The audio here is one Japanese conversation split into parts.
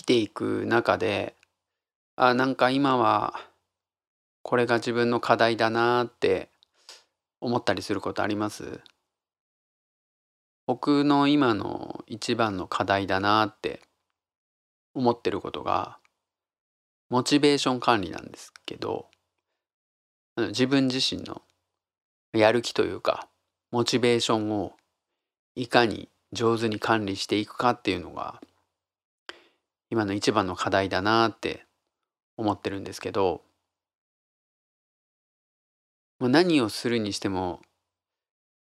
きていく中であなんか今はこれが自分の課題だなって思ったりすることあります？僕の今の一番の課題だなって思ってることがモチベーション管理なんですけど自分自身のやる気というかモチベーションをいかに上手に管理していくかっていうのが今の一番の課題だなって思ってるんですけど何をするにしても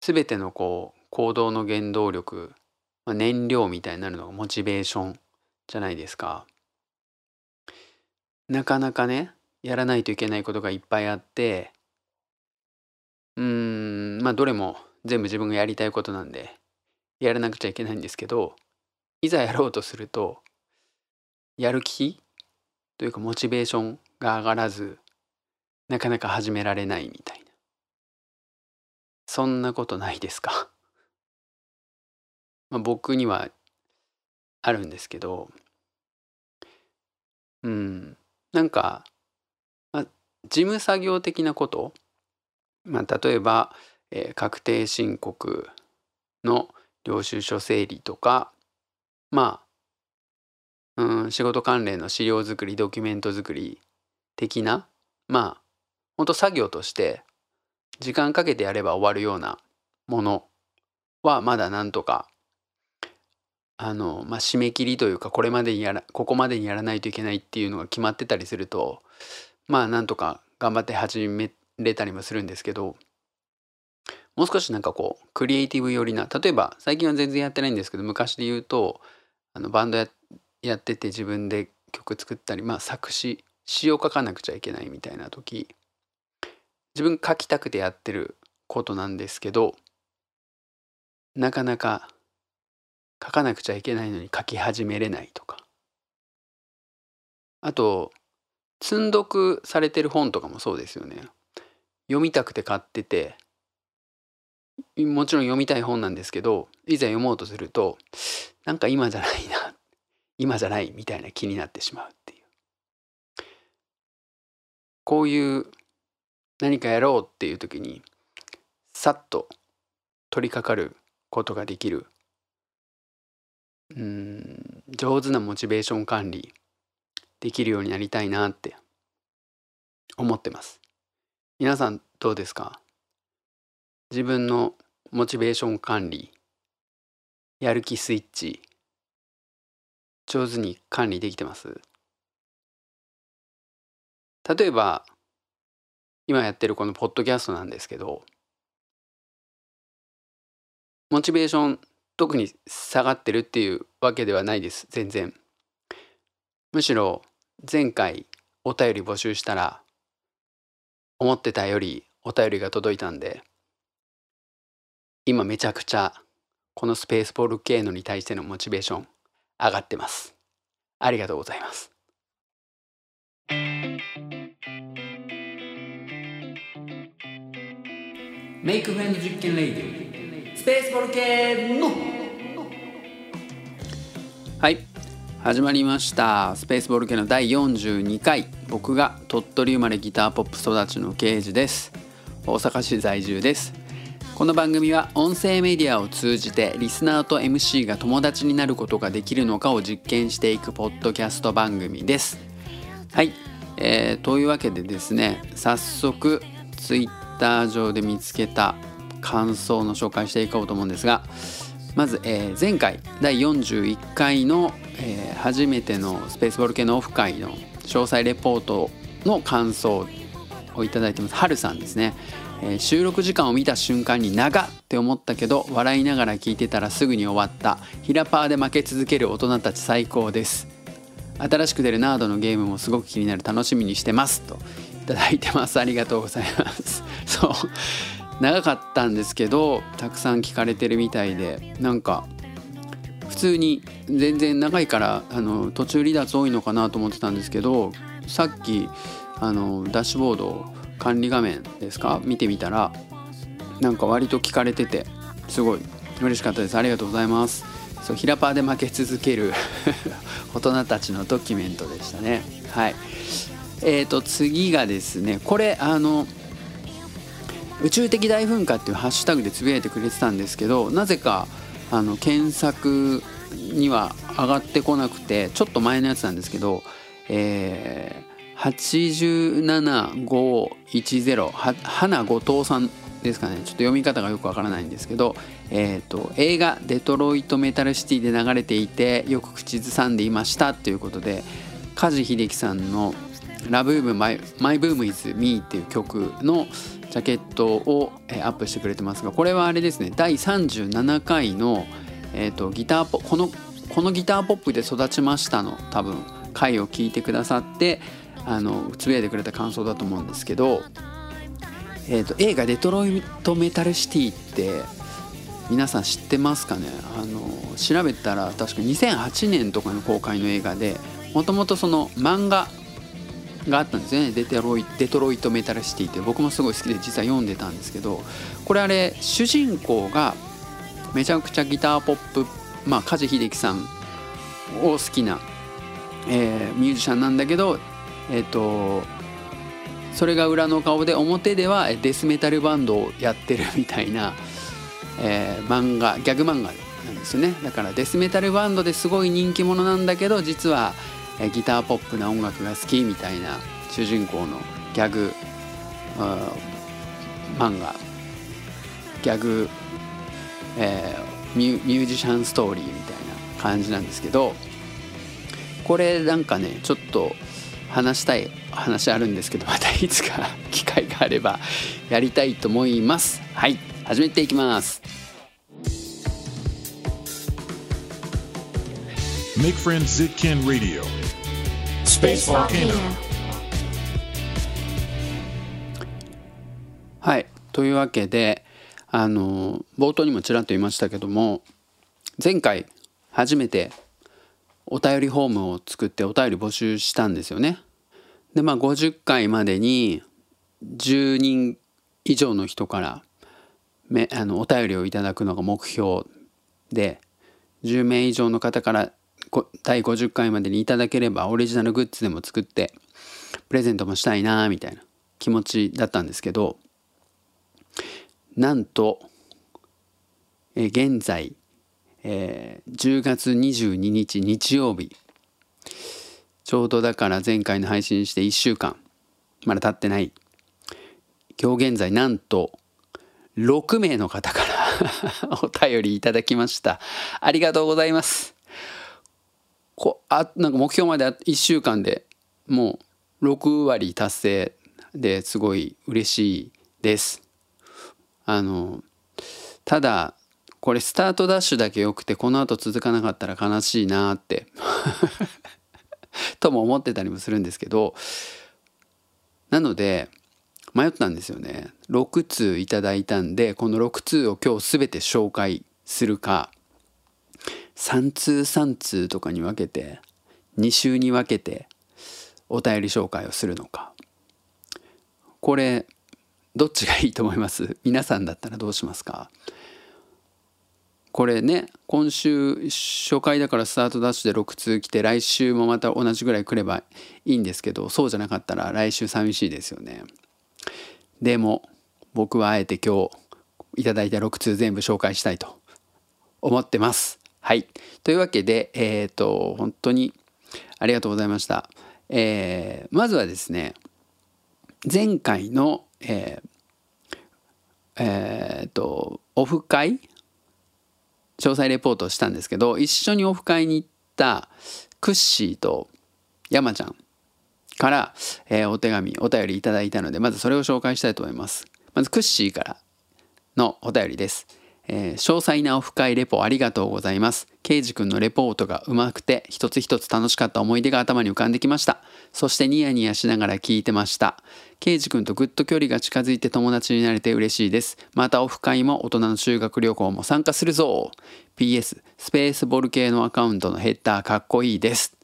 全てのこう行動の原動力、まあ、燃料みたいになるのがモチベーションじゃないですか。なかなかねやらないといけないことがいっぱいあってうーんまあどれも全部自分がやりたいことなんでやらなくちゃいけないんですけどいざやろうとするとやる気？というかモチベーションが上がらずなかなか始められないみたいな。そんなことないですか？まあ僕にはあるんですけど。うん。なんか、まあ、事務作業的なこと、まあ、例えば、えー、確定申告の領収書整理とかまあうん仕事関連の資料作りドキュメント作り的なまあほんと作業として時間かけてやれば終わるようなものはまだなんとかあの、まあ、締め切りというかこれまでにやらここまでにやらないといけないっていうのが決まってたりするとまあなんとか頑張って始めれたりもするんですけどもう少しなんかこうクリエイティブ寄りな例えば最近は全然やってないんですけど昔で言うとあのバンドややってて自分で曲作ったりまあ作詞詩を書かなくちゃいけないみたいな時自分書きたくてやってることなんですけどなかなか書かなくちゃいけないのに書き始めれないとか。あと積読されてる本とかもそうですよね。読みたくて買っててもちろん読みたい本なんですけどいざ読もうとするとなんか今じゃないなっ今じゃないみたいな気になってしまうっていう。こういう何かやろうっていう時にさっと取り掛かることができる。うん上手なモチベーション管理できるようになりたいなって思ってます。皆さんどうですか？自分のモチベーション管理やる気スイッチ上手に管理できてます？例えば今やってるこのポッドキャストなんですけどモチベーション特に下がってるっていうわけではないです全然。むしろ前回お便り募集したら思ってたよりお便りが届いたんで今めちゃくちゃこのスペースボール系のに対してのモチベーション上がってます。ありがとうございます。メイクフレンド実験レイディスペースボル系の。はい。始まりました。スペースボル系の第42回。僕が鳥取生まれギターポップ育ちの刑事です。大阪市在住です。この番組は音声メディアを通じてリスナーと MC が友達になることができるのかを実験していくポッドキャスト番組です。はい、えー、というわけでですね早速 Twitter 上で見つけた感想の紹介していこうと思うんですがまず、えー、前回第41回の、えー、初めてのスペースボール系のオフ会の詳細レポートの感想をいただいてます。はるさんですね、え、収録時間を見た瞬間に長って思ったけど笑いながら聞いてたらすぐに終わった。ヒラパーで負け続ける大人たち最高です。新しく出るナードのゲームもすごく気になる。楽しみにしてます。といただいてます。ありがとうございます。そう。長かったんですけどたくさん聞かれてるみたいでなんか普通に全然長いからあの途中離脱多いのかなと思ってたんですけどさっきあのダッシュボードを管理画面ですか？見てみたらなんか割と聞かれててすごい嬉しかったです。ありがとうございます。そうヒラパーで負け続ける 大人たちのドキュメントでしたね。はい。えーと次がですねこれあの宇宙的大噴火っていうハッシュタグでつぶやいてくれてたんですけどなぜかあの検索には上がってこなくてちょっと前のやつなんですけど、え、87510花後藤さんですかね。ちょっと読み方がよくわからないんですけど、えーと、映画「デトロイト・メタル・シティ」で流れていてよく口ずさんでいましたということで梶秀樹さんの「ラブームマイマイブームイズミーっていう曲のジャケットをアップしてくれてますがこれはあれですね。第37回の、えーと、ギターポこのこのギターポップで育ちましたの多分回を聞いてくださってあのつぶやいてくれた感想だと思うんですけどえーと、映画「デトロイト・メタル・シティ」って皆さん知ってますかね？あの調べたら確か2008年とかの公開の映画でもともとその漫画があったんですね。デトロイ「デトロイト・メタル・シティ」って僕もすごい好きで実は読んでたんですけどこれあれ主人公がめちゃくちゃギターポップまあ梶秀樹さんを好きな、えー、ミュージシャンなんだけどえっ、とそれが裏の顔で表ではデスメタルバンドをやってるみたいな、えー、漫画ギャグ漫画なんですよね。だからデスメタルバンドですごい人気者なんだけど実は、ギターポップな音楽が好きみたいな主人公のギャグ漫画。ギャグ、えー、ミュミュージシャンストーリーみたいな感じなんですけどこれなんかねちょっと話したい話あるんですけどまたいつか機会があればやりたいと思います。はい始めていきます。Make Friends Zitkin Radio. Space Volcano はいというわけであの冒頭にもちらっと言いましたけども前回初めてお便りフォームを作ってお便り募集したんですよね。でまあ50回までに10人以上の人からめあのお便りをいただくのが目標で10名以上の方から第50回までにいただければオリジナルグッズでも作ってプレゼントもしたいなみたいな気持ちだったんですけどなんとえ現在えー、10月22日日曜日。ちょうどだから前回の配信して1週間。まだ経ってない。今日現在なんと6名の方から お便りいただきました。ありがとうございます。こあなんか目標まで1週間でもう6割達成ですごい嬉しいです。あのただこれスタートダッシュだけ良くてこの後続かなかったら悲しいなって。とも思ってたりもするんですけど。なので迷ったんですよね。6通いただいたんでこの6通を今日全て紹介するか。3通3通とかに分けて2週に分けてお便り紹介をするのか。これどっちがいいと思います？皆さんだったらどうしますか？これね今週初回だからスタートダッシュで6通来て来週もまた同じぐらい来ればいいんですけどそうじゃなかったら来週寂しいですよね。でも僕はあえて今日いただいた6通全部紹介したいと思ってます。はい。というわけでえっ、ー、と本当にありがとうございました。えー、まずはですね前回のえー、えー、とオフ会詳細レポートをしたんですけど一緒にオフ会に行ったクッシーと山ちゃんから、えー、お手紙お便りいただいたのでまずそれを紹介したいと思います。まずクッシーからのお便りです。えー、詳細なオフ会レポありがとうございます。ケイジ君のレポートがうまくて一つ一つ楽しかった思い出が頭に浮かんできました。そしてニヤニヤしながら聞いてました。ケイジ君とぐっと距離が近づいて友達になれて嬉しいです。またオフ会も大人の修学旅行も参加するぞ !PS、スペースボル系のアカウントのヘッダーかっこいいです。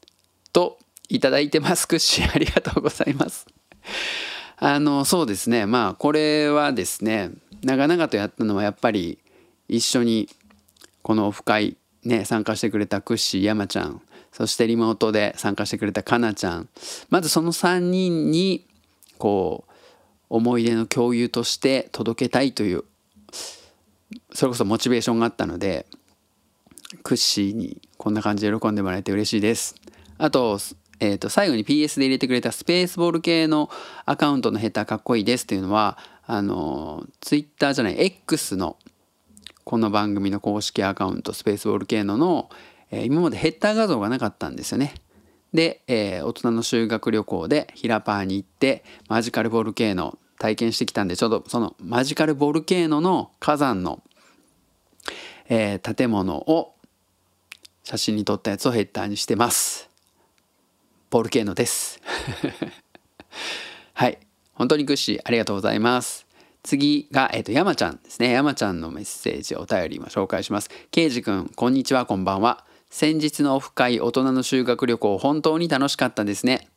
と、いただいてます。クッシーありがとうございます。あの、そうですね。まあ、これはですね、長々とやったのはやっぱり一緒にこのオフ会ね参加してくれたクッシー山ちゃんそしてリモートで参加してくれたかなちゃんまずその3人にこう思い出の共有として届けたいというそれこそモチベーションがあったのでクッシーにこんな感じで喜んでもらえて嬉しいです。あと,、えー、と最後に PS で入れてくれたスペースボール系のアカウントのヘッダーかっこいいですっていうのはあの Twitter じゃない X のこの番組の公式アカウントスペースボール系のの、えー、今までヘッダー画像がなかったんですよね。で、えー、大人の修学旅行でヒラパーに行ってマジカルボール系の体験してきたんでちょうどそのマジカルボルケーノの火山の、えー、建物を写真に撮ったやつをヘッダーにしてます。ボルケーノです。はい。本当にグッシーありがとうございます。次が、え、ー、と、山ちゃんですね。山ちゃんのメッセージ、お便りも紹介します。ケイジ君、こんにちは、こんばんは。先日のオフ会、大人の修学旅行、本当に楽しかったですね。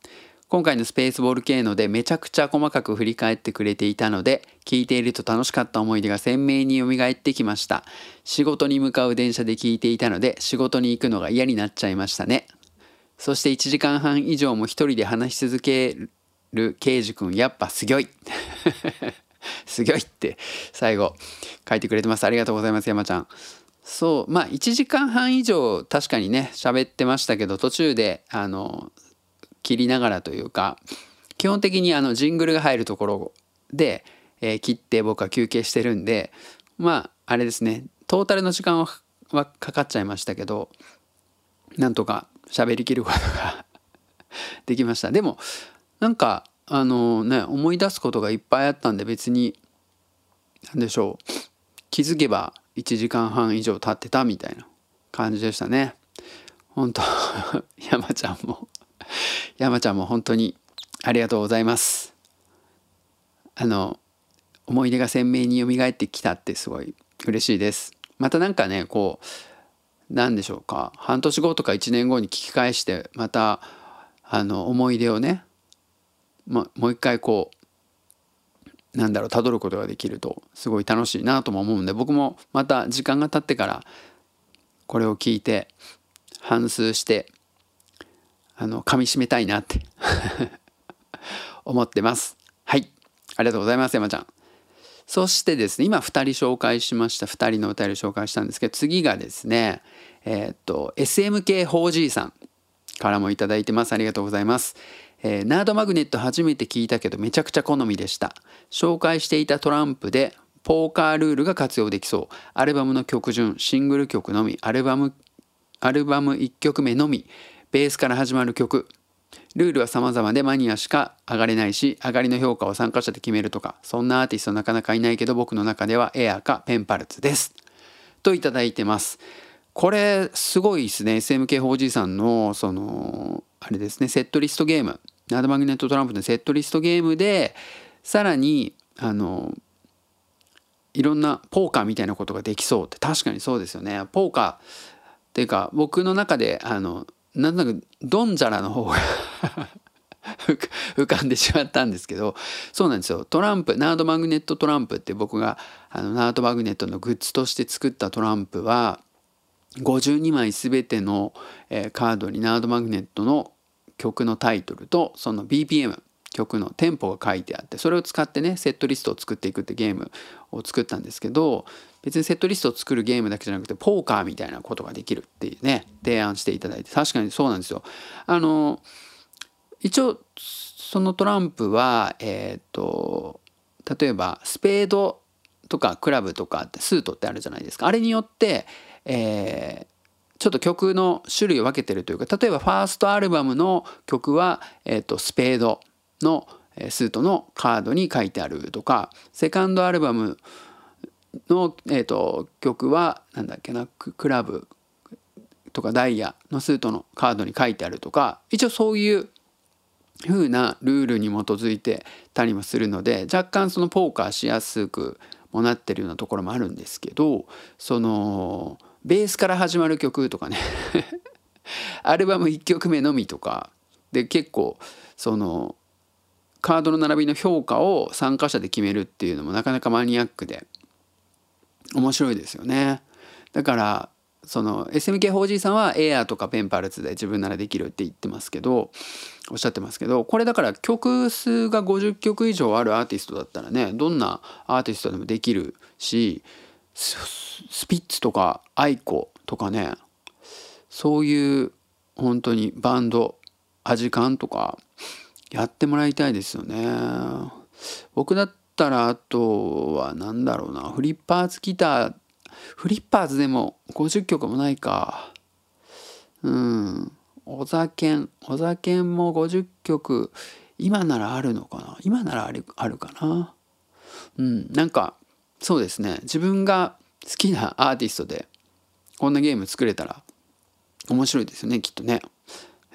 今回のスペースボール系のでめちゃくちゃ細かく振り返ってくれていたので聞いていると楽しかった思い出が鮮明に蘇ってきました仕事に向かう電車で聞いていたので仕事に行くのが嫌になっちゃいましたねそして1時間半以上も一人で話し続ける刑事くんやっぱすギョい すギョいって最後書いてくれてます。ありがとうございます山ちゃん。そうまあ1時間半以上確かにね喋ってましたけど途中であの切りながらというか基本的にあのジングルが入るところで、えー、切って僕は休憩してるんでまああれですねトータルの時間ははかかっちゃいましたけどなんとか喋りきることが できました。でもなんかあのね思い出すことがいっぱいあったんで別に何でしょう。気づけば1時間半以上経ってたみたいな感じでしたね。本当 山ちゃんも山ちゃんも本当にありがとうございます。あの思い出が鮮明に蘇ってきたってすごい嬉しいです。またなんかねこう何でしょうか。半年後とか1年後に聞き返してまたあの思い出をね、ま、もう一回こうなんだろう辿ることができるとすごい楽しいなとも思うんで僕もまた時間が経ってからこれを聞いて反芻してあの噛みしめたいなって 思ってます。はい。ありがとうございます山ちゃん。そしてですね今2人紹介しました2人のお便り紹介したんですけど次がですねえー、っと SMK4G さんからも頂いてます。ありがとうございます。えー、ナードマグネット初めて聞いたけどめちゃくちゃ好みでした。紹介していたトランプでポーカールールが活用できそう。アルバムの曲順シングル曲のみアルバムアルバム1曲目のみベースから始まる曲。ルールは様々でマニアしか上がれないし上がりの評価を参加者で決めるとかそんなアーティストなかなかいないけど僕の中ではエアかペンパルツです。といただいてます。これすごいですね。SMK4G さんのそのあれですねセットリストゲーム。ナードマグネットトランプのセットリストゲームでさらにあのいろんなポーカーみたいなことができそうって確かにそうですよね。ポーカーっていうか僕の中であのなんとなくドンジャラの方が 浮かんでしまったんですけどそうなんですよ。トランプナードマグネットトランプって僕があのナードマグネットのグッズとして作ったトランプは52枚全ての、えー、カードにナードマグネットの曲のタイトルとその BPM 曲のテンポが書いてあってそれを使ってねセットリストを作っていくってゲームを作ったんですけど別にセットリストを作るゲームだけじゃなくてポーカーみたいなことができるっていうね提案していただいて確かにそうなんですよ。あの一応そのトランプはえっ、ー、と例えばスペードとかクラブとかってスートってあるじゃないですかあれによって、えー、ちょっと曲の種類を分けてるというか例えばファーストアルバムの曲は、えーと、スペードのスートのカードに書いてあるとかセカンドアルバムの、えーと、曲は何だっけなクラブとかダイヤのスートのカードに書いてあるとか一応そういう風なルールに基づいてたりもするので若干そのポーカーしやすくもなってるようなところもあるんですけどそのベースから始まる曲とかね。アルバム1曲目のみとか。で結構そのカードの並びの評価を参加者で決めるっていうのもなかなかマニアックで。面白いですよね。だからその SMK4G さんはエアーとかペンパルツで自分ならできるって言ってますけどおっしゃってますけどこれだから曲数が50曲以上あるアーティストだったらねどんなアーティストでもできるしスピッツとか aiko とかねそういう本当にバンドアジカンとかやってもらいたいですよね。僕だったらあとは何だろうなフリッパーズギターフリッパーズでも50曲もないか。うん。小沢小沢も50曲今ならあるのかな？今ならあるあるかな？うん。なんかそうですね。自分が好きなアーティストでこんなゲーム作れたら面白いですよねきっとね。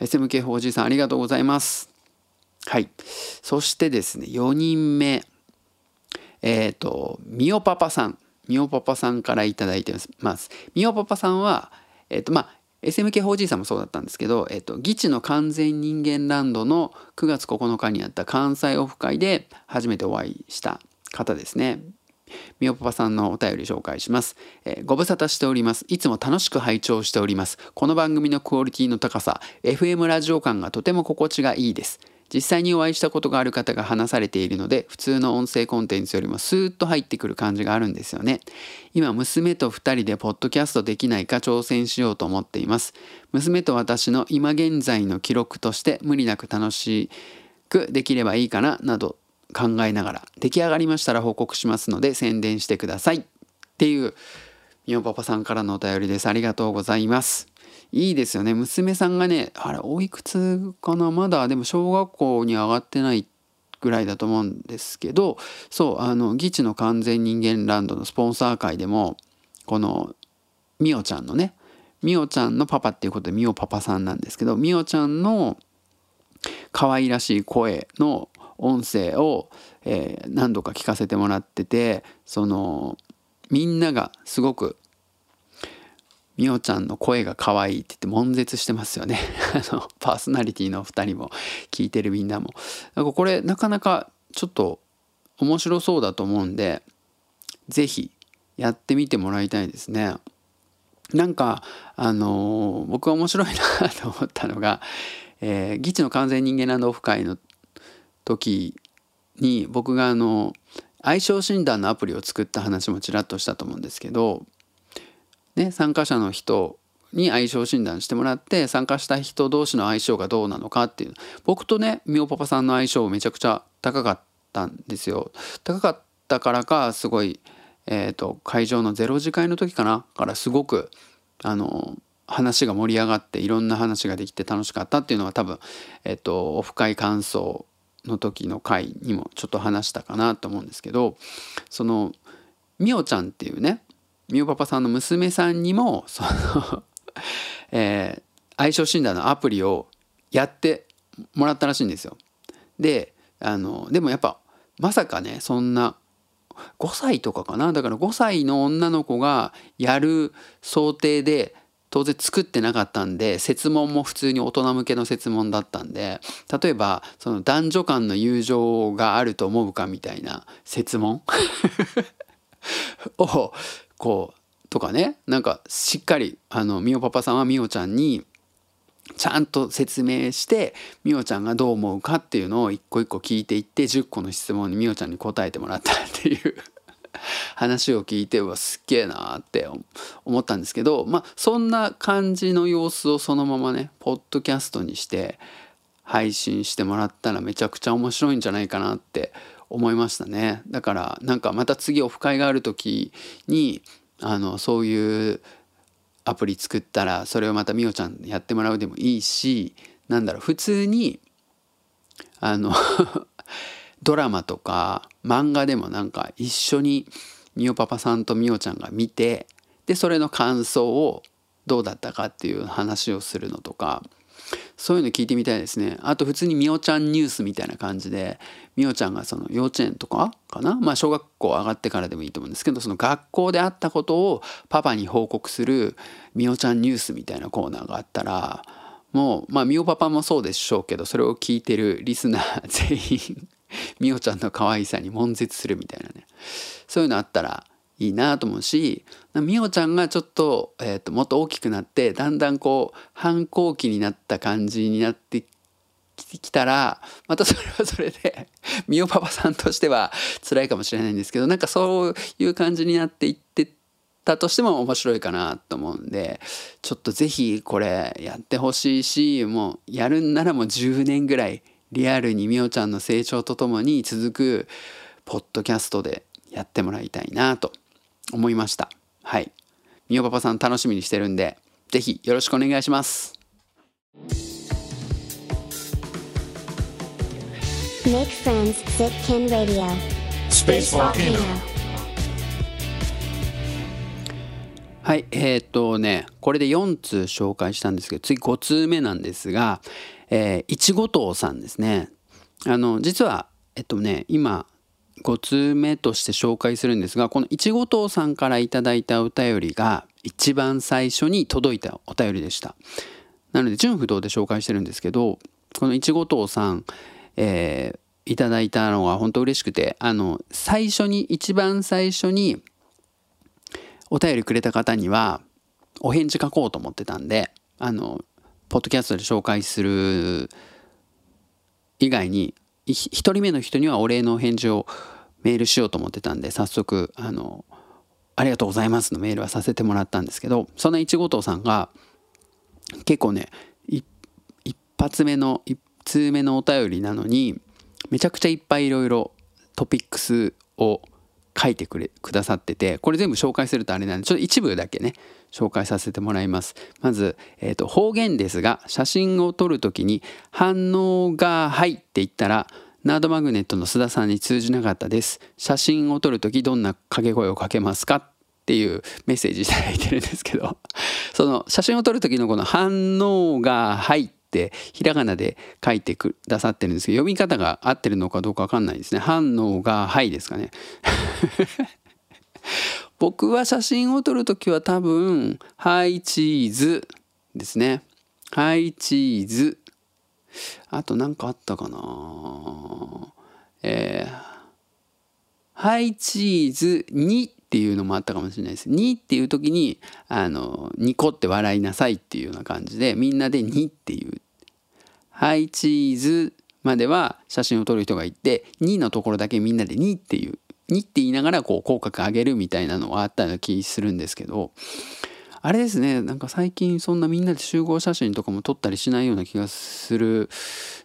SMK4G さんありがとうございます。はい。そしてですね4人目。えっ、ー、とみおパパさん。みおパパさんから頂いてます。みおパパさんはえっ、ー、とまあ SMK4G さんもそうだったんですけど、えっと、議地の完全人間ランドの9月9日にあった関西オフ会で初めてお会いした方ですね。みおパパさんのお便り紹介します、えー、ご無沙汰しております。いつも楽しく拝聴しております。この番組のクオリティの高さ FM ラジオ感がとても心地がいいです。実際にお会いしたことがある方が話されているので普通の音声コンテンツよりもスーッと入ってくる感じがあるんですよね。今娘と2人でポッドキャストできないか挑戦しようと思っています。娘と私の今現在の記録として無理なく楽しくできればいいかななど考えながら出来上がりましたら報告しますので宣伝してください。っていうみおパパさんからのお便りです。ありがとうございます。いいですよね。娘さんがねあれおいくつかな？まだでも小学校に上がってないぐらいだと思うんですけどそうあのギチの完全人間ランドのスポンサー会でもこのみおちゃんのねみおちゃんのパパっていうことでみおパパさんなんですけどみおちゃんの可愛らしい声の音声を、えー、何度か聞かせてもらっててそのみんながすごくみおちゃんの声が可愛いって言って悶絶してますよね。あのパーソナリティの2人も聞いてるみんなも。なんかこれなかなかちょっと面白そうだと思うんで是非やってみてもらいたいですね。なんかあのー、僕が面白いなと思ったのが、えー、ギチの完全人間ランドオフ会の時に僕があの相性診断のアプリを作った話もちらっとしたと思うんですけど、ね、参加者の人に相性診断してもらって参加した人同士の相性がどうなのかっていう僕とねみおパパさんの相性めちゃくちゃ高かったんですよ。高かったからかすごい、えーと、会場の0次会の時かな？からすごくあの話が盛り上がっていろんな話ができて楽しかったっていうのは多分、えっと、オフ会感想の時の回にもちょっと話したかなと思うんですけどそのみおちゃんっていうねみおパパさんの娘さんにもその えー、相性診断のアプリをやってもらったらしいんですよ。であのでもやっぱまさかねそんな5歳とかかな？だから5歳の女の子がやる想定で当然作ってなかったんで設問も普通に大人向けの設問だったんで例えばその男女間の友情があると思うかみたいな設問？をこうとかね。なんかしっかりあのみおパパさんはみおちゃんにちゃんと説明してみおちゃんがどう思うかっていうのを一個一個聞いていって10個の質問にみおちゃんに答えてもらったっていう。話を聞いてうわすっげえなって思ったんですけどまあそんな感じの様子をそのままねポッドキャストにして配信してもらったらめちゃくちゃ面白いんじゃないかなって思いましたね。だからなんかまた次オフ会がある時にあのそういうアプリ作ったらそれをまたみおちゃんやってもらうでもいいしなんだろう普通にあのドラマとか漫画でもなんか一緒にみおパパさんとみおちゃんが見てでそれの感想をどうだったかっていう話をするのとかそういうの聞いてみたいですね。あと普通にみおちゃんニュースみたいな感じでみおちゃんがその幼稚園とかかな？まあ小学校上がってからでもいいと思うんですけどその学校であったことをパパに報告するみおちゃんニュースみたいなコーナーがあったらもうまあみおパパもそうでしょうけどそれを聞いてるリスナー全員 みおちゃんの可愛さに悶絶するみたいなね。そういうのあったらいいなと思うしみおちゃんがちょっと,、えーと、もっと大きくなってだんだんこう反抗期になった感じになってきたらまたそれはそれで みおパパさんとしては辛いかもしれないんですけどなんかそういう感じになっていってたとしても面白いかなと思うんでちょっと是非これやってほしいしもうやるんならもう10年ぐらいリアルにみおちゃんの成長とともに続くポッドキャストでやってもらいたいなと思いました。はい。みおパパさん楽しみにしてるんで是非よろしくお願いします。Make friends, Sitkin Radio. Space Volcano. はい、えー、っとね、これで4通紹介したんですけど、次5通目なんですが、えー、いちごとうさんですね。あの、実は、えっとね、今、5通目として紹介するんですがこのいちごとうさんからいいたお便りが一番最初に届いたお便りでしたなので純不動で紹介してるんですけどこのいちごとうさん、えー、いただいたのが本当嬉しくてあの最初に一番最初にお便りくれた方にはお返事書こうと思ってたんであのポッドキャストで紹介する以外に1人目の人にはお礼の返事をメールしようと思ってたんで早速あの「ありがとうございます」のメールはさせてもらったんですけどそのいちごとうさんが結構ね一発目の1通目のお便りなのにめちゃくちゃいっぱいいろいろトピックスを書いてくれくださっててこれ全部紹介するとあれなんでちょっと一部だけね紹介させてもらいます。まず、えーと、方言ですが写真を撮る時に反応が「はい」って言ったらナードマグネットの須田さんに通じなかったです。写真を撮る時どんな掛け声をかけますかっていうメッセージ頂いてるんですけど。その写真を撮る時のこの反応が「はい」ってひらがなで書いてくださってるんですけど読み方が合ってるのかどうか分かんないですね。反応が「はい」ですかね。僕は写真を撮る時は多分「はいチーズ」ですね「はいチーズ」あと何かあったかな。えー、ハイチーズ2っていうのもあったかもしれないです。2っていう時に、あの、ニコって笑いなさいっていうような感じで、みんなで2っていう。ハイチーズまでは写真を撮る人がいて、2のところだけみんなで2っていう。2って言いながらこう口角上げるみたいなのはあったような気するんですけど、あれですねなんか最近そんなみんなで集合写真とかも撮ったりしないような気がする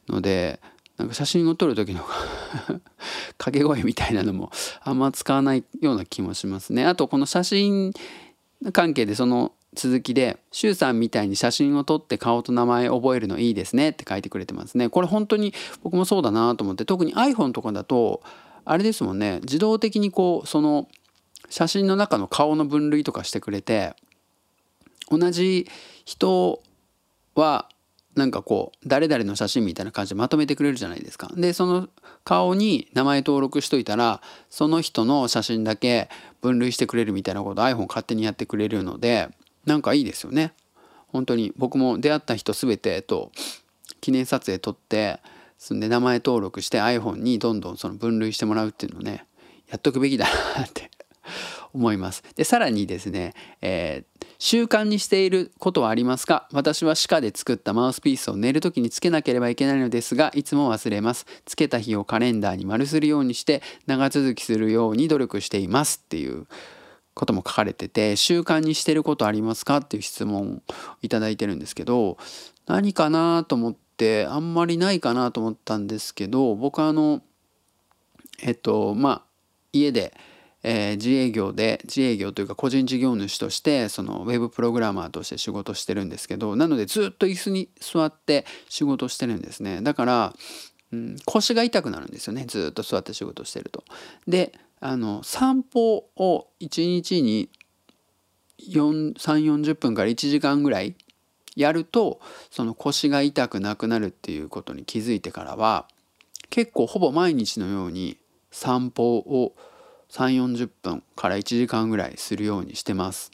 のでなんか写真を撮る時の 掛け声みたいなのもあんま使わないような気もしますね。あとこの写真関係でその続きで「周さんみたいに写真を撮って顔と名前覚えるのいいですね」って書いてくれてますね。これ本当に僕もそうだなと思って特に iPhone とかだとあれですもんね自動的にこうその写真の中の顔の分類とかしてくれて同じ人はなんかこう誰々の写真みたいな感じでまとめてくれるじゃないですか。でその顔に名前登録しといたらその人の写真だけ分類してくれるみたいなこと iPhone 勝手にやってくれるのでなんかいいですよね。本当に僕も出会った人全てと記念撮影撮ってそんで名前登録して iPhone にどんどんその分類してもらうっていうのをねやっとくべきだなって思います。でさらにですね、えー、習慣にしていることはありますか？私は歯科で作ったマウスピースを寝る時につけなければいけないのですがいつも忘れます。つけた日をカレンダーに丸するようにして長続きするように努力していますっていうことも書かれてて習慣にしてることありますかっていう質問をいただいてるんですけど何かなと思ってあんまりないかなと思ったんですけど僕あのえっとまあ家でえー、自営業で自営業というか個人事業主としてそのウェブプログラマーとして仕事してるんですけどなのでずっと椅子に座って仕事してるんですねだから、うん、腰が痛くなるんですよねずっと座って仕事してると。であの散歩を1日に3 4 0分から1時間ぐらいやるとその腰が痛くなくなるっていうことに気づいてからは結構ほぼ毎日のように散歩を3 4 0分から1時間ぐらいするようにしてます。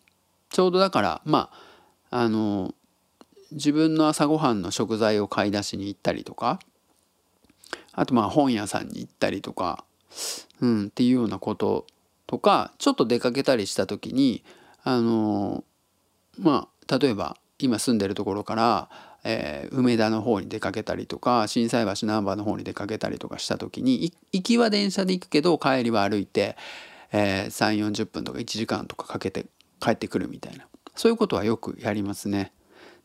ちょうどだからまああの自分の朝ごはんの食材を買い出しに行ったりとかあとまあ本屋さんに行ったりとか、うん、っていうようなこととかちょっと出かけたりした時にあのまあ例えば今住んでるところからえー、梅田の方に出かけたりとか心斎橋難波の方に出かけたりとかした時に行きは電車で行くけど帰りは歩いて、えー、3 4 0分とか1時間とかかけて帰ってくるみたいなそういうことはよくやりますね。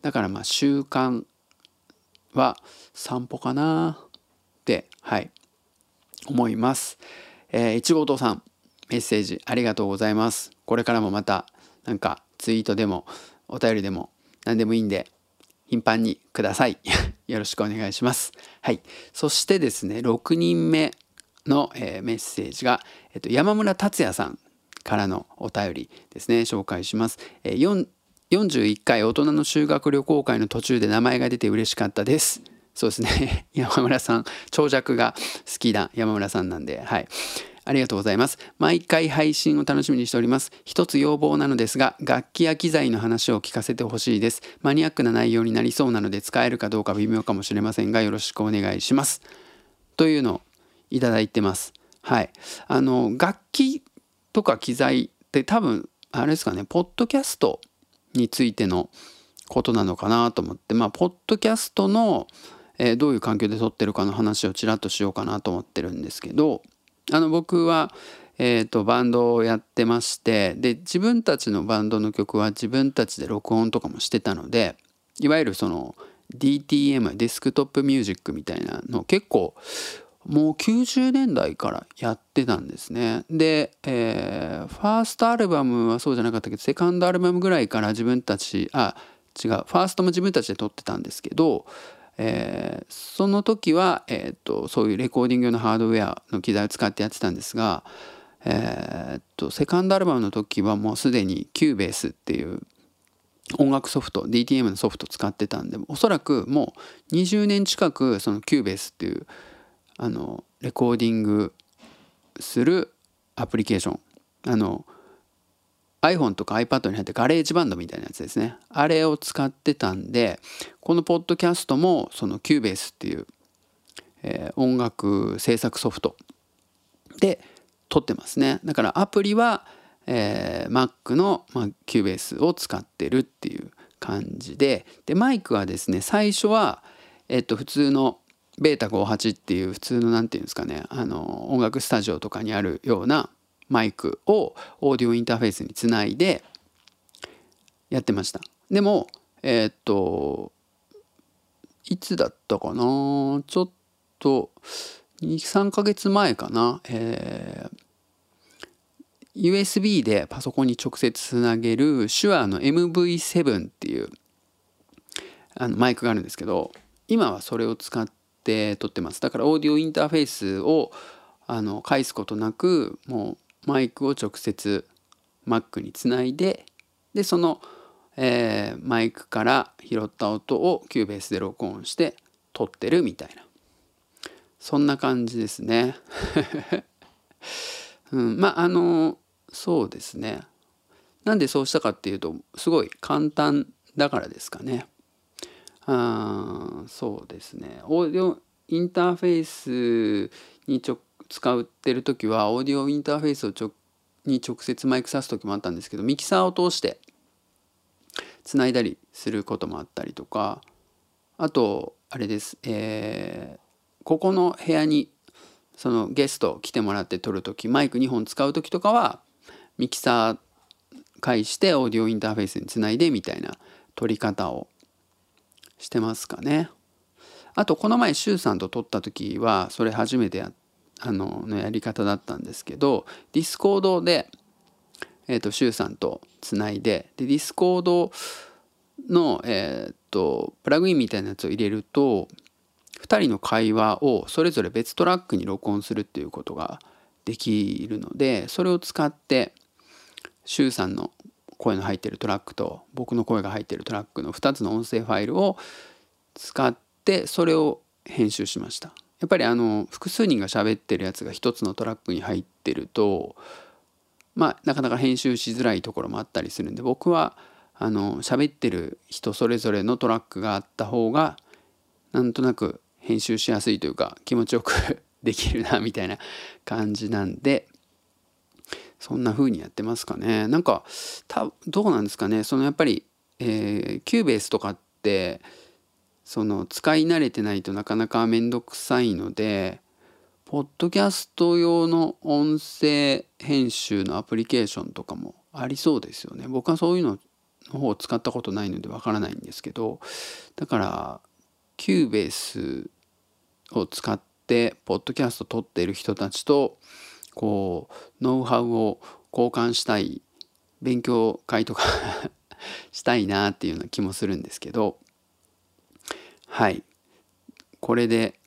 だからまあ習慣は散歩かなってはい思います。えー、いちごとさんメッセージありがとうございます。これからもまたなんかツイートでもお便りでも何でもいいんで頻繁にください。よろしくお願いします。はい。そしてですね、6人目の、えー、メッセージが、えっと、山村達也さんからのお便りですね、紹介します。えー、41回大人の修学旅行会の途中で名前が出て嬉しかったです。そうですね。山村さん、長尺が好きな山村さんなんで、はい。ありがとうございます。毎回配信を楽しみにしております。一つ要望なのですが、楽器や機材の話を聞かせてほしいです。マニアックな内容になりそうなので使えるかどうか微妙かもしれませんが、よろしくお願いします。というのをいただいてます。はい。あの、楽器とか機材って多分、あれですかね、ポッドキャストについてのことなのかなと思って、まあ、ポッドキャストの、えー、どういう環境で撮ってるかの話をちらっとしようかなと思ってるんですけど、あの僕は、えーと、バンドをやってましてで自分たちのバンドの曲は自分たちで録音とかもしてたのでいわゆるその DTM デスクトップミュージックみたいなの結構もう90年代からやってたんですね。で、えー、ファーストアルバムはそうじゃなかったけどセカンドアルバムぐらいから自分たちあ違うファーストも自分たちで撮ってたんですけどえー、その時は、えーと、そういうレコーディング用のハードウェアの機材を使ってやってたんですが、えーと、セカンドアルバムの時はもうすでに Cubase っていう音楽ソフト DTM のソフトを使ってたんでおそらくもう20年近くその Cubase っていうあのレコーディングするアプリケーションあの iPhone とか iPad に入って GarageBand みたいなやつですね。あれを使ってたんでこのポッドキャストもその Cubase っていう、えー、音楽制作ソフトで撮ってますね。だからアプリは、えー、Mac の、まあ、Cubase を使ってるっていう感じででマイクはですね最初は、えっと、普通のベータ58っていう普通の何て言うんですかねあの音楽スタジオとかにあるようなマイクをオーディオインターフェースにつないでやってました。でもえー、っといつだったかな？ちょっと23ヶ月前かな、えー、USB でパソコンに直接つなげる手話の MV7 っていうあのマイクがあるんですけど今はそれを使って撮ってます。だからオーディオインターフェースをあの返すことなくもうマイクを直接 Mac につないででその、えー、マイクから拾った音を Cubase で録音して撮ってるみたいなそんな感じですね。うん、まああのそうですねなんでそうしたかっていうとすごい簡単だからですかね。あそうですねオーディオインターフェースに直使ってる時はオーディオインターフェースをちょに直接マイク挿す時もあったんですけどミキサーを通してつないだりすることもあったりとかあとあれです、えー、ここの部屋にそのゲスト来てもらって撮る時マイク2本使う時とかはミキサー介してオーディオインターフェースにつないでみたいな撮り方をしてますかね。あとこの前シュウさんと撮った時はそれ初めてやっあののやり方だったんですけど Discord で、えーと、シュウさんとつないででディスコードの、えーと、プラグインみたいなやつを入れると2人の会話をそれぞれ別トラックに録音するっていうことができるのでそれを使ってシュウさんの声の入ってるトラックと僕の声が入ってるトラックの2つの音声ファイルを使ってそれを編集しました。やっぱりあの複数人が喋ってるやつが一つのトラックに入ってるとまあなかなか編集しづらいところもあったりするんで僕はあの喋ってる人それぞれのトラックがあった方がなんとなく編集しやすいというか気持ちよく できるなみたいな感じなんでそんな風にやってますかね。なんかどうなんですかね。そのやっぱり、えー、 Cubase とかってその使い慣れてないとなかなか面倒くさいのでポッドキャスト用の音声編集のアプリケーションとかもありそうですよね。僕はそういうのの方を使ったことないのでわからないんですけどだからCubase を使ってポッドキャスト撮っている人たちとこうノウハウを交換したい勉強会とか したいなっていうような気もするんですけどはい。これで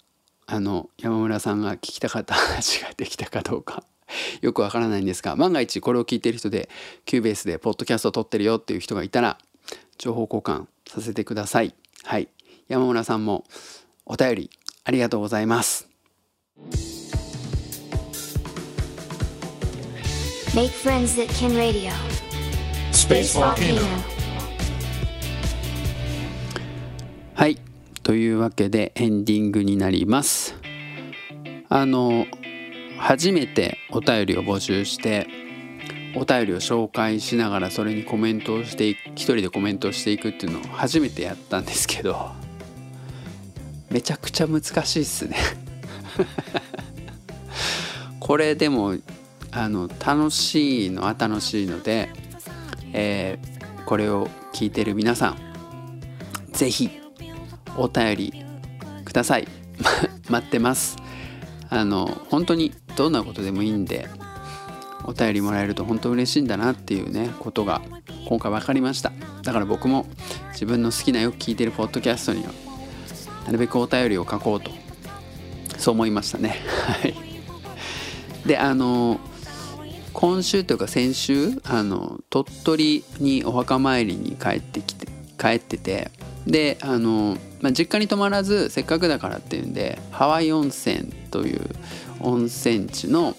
あの山村さんが聞きたかった話ができたかどうか よくわからないんですが万が一これを聞いている人で Cubase でポッドキャストを撮ってるよっていう人がいたら情報交換させてください。はい。山村さんもお便りありがとうございます。Make friends that can radio. Space Volcano. はいというわけでエンディングになります。あの初めてお便りを募集してお便りを紹介しながらそれにコメントをして一人でコメントをしていくっていうのを初めてやったんですけどめちゃくちゃ難しいっすね。これでもあの楽しいのは楽しいので、えー、これを聞いてる皆さん是非お便りください。待ってます。あの本当にどんなことでもいいんでお便りもらえると本当嬉しいんだなっていうねことが今回分かりました。だから僕も自分の好きなよく聞いてるポッドキャストにはなるべくお便りを書こうとそう思いましたね。はい。であの今週というか先週あの鳥取にお墓参りに帰ってきて帰っててであの、まあ、実家に泊まらずせっかくだからっていうんでハワイ温泉という温泉地の、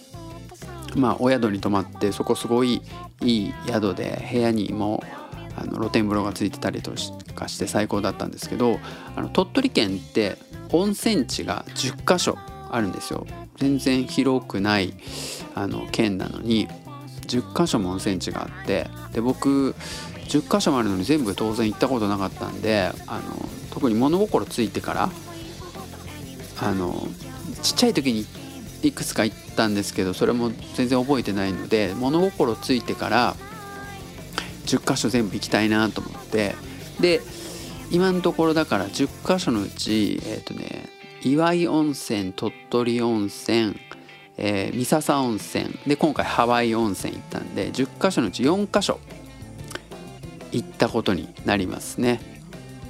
まあ、お宿に泊まってそこすごいいい宿で部屋にもあの露天風呂がついてたりとかして最高だったんですけどあの鳥取県って温泉地が10か所あるんですよ。全然広くないあの県なのに10か所も温泉地があってで僕10箇所もあるのに全部当然行ったことなかったんであの特に物心ついてからあのちっちゃい時にいくつか行ったんですけどそれも全然覚えてないので物心ついてから10箇所全部行きたいなと思ってで今のところだから10箇所のうちえっ、ー、とね岩井温泉鳥取温泉えー、三笹温泉で今回ハワイ温泉行ったんで10箇所のうち4箇所行ったことになりますね。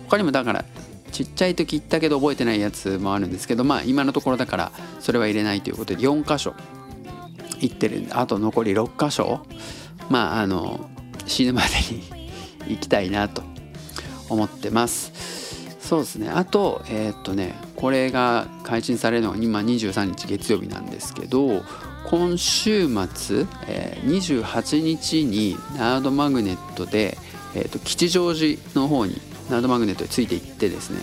他にもだからちっちゃい時行ったけど覚えてないやつもあるんですけどまあ今のところだからそれは入れないということで4箇所行ってるんであと残り6箇所まああの死ぬまでに行きたいなと思ってます。そうですね。あとえー、っとねこれが開陳されるのが今23日月曜日なんですけど今週末、えー、28日にナードマグネットでえーと、吉祥寺の方にナードマグネットについていってですね、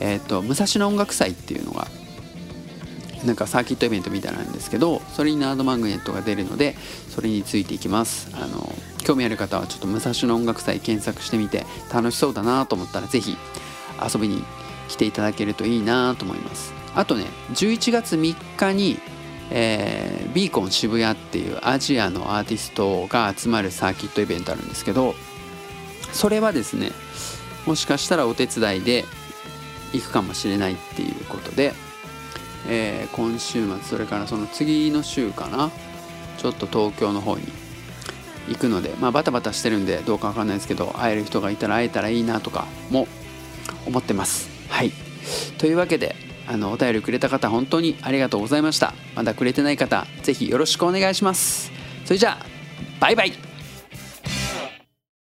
えーと、武蔵野音楽祭っていうのがなんかサーキットイベントみたいなんですけどそれにナードマグネットが出るのでそれについていきます。あの興味ある方はちょっと武蔵野音楽祭検索してみて楽しそうだなと思ったら是非遊びに来ていただけるといいなと思います。あとね11月3日にえー、ビーコン渋谷っていうアジアのアーティストが集まるサーキットイベントあるんですけどそれはですねもしかしたらお手伝いで行くかもしれないっていうことで、えー、今週末それからその次の週かなちょっと東京の方に行くのでまあバタバタしてるんでどうかわかんないですけど会える人がいたら会えたらいいなとかも思ってます。はい。というわけであのお便りくれた方本当にありがとうございました。まだくれてない方是非よろしくお願いします。それじゃあバイバイ。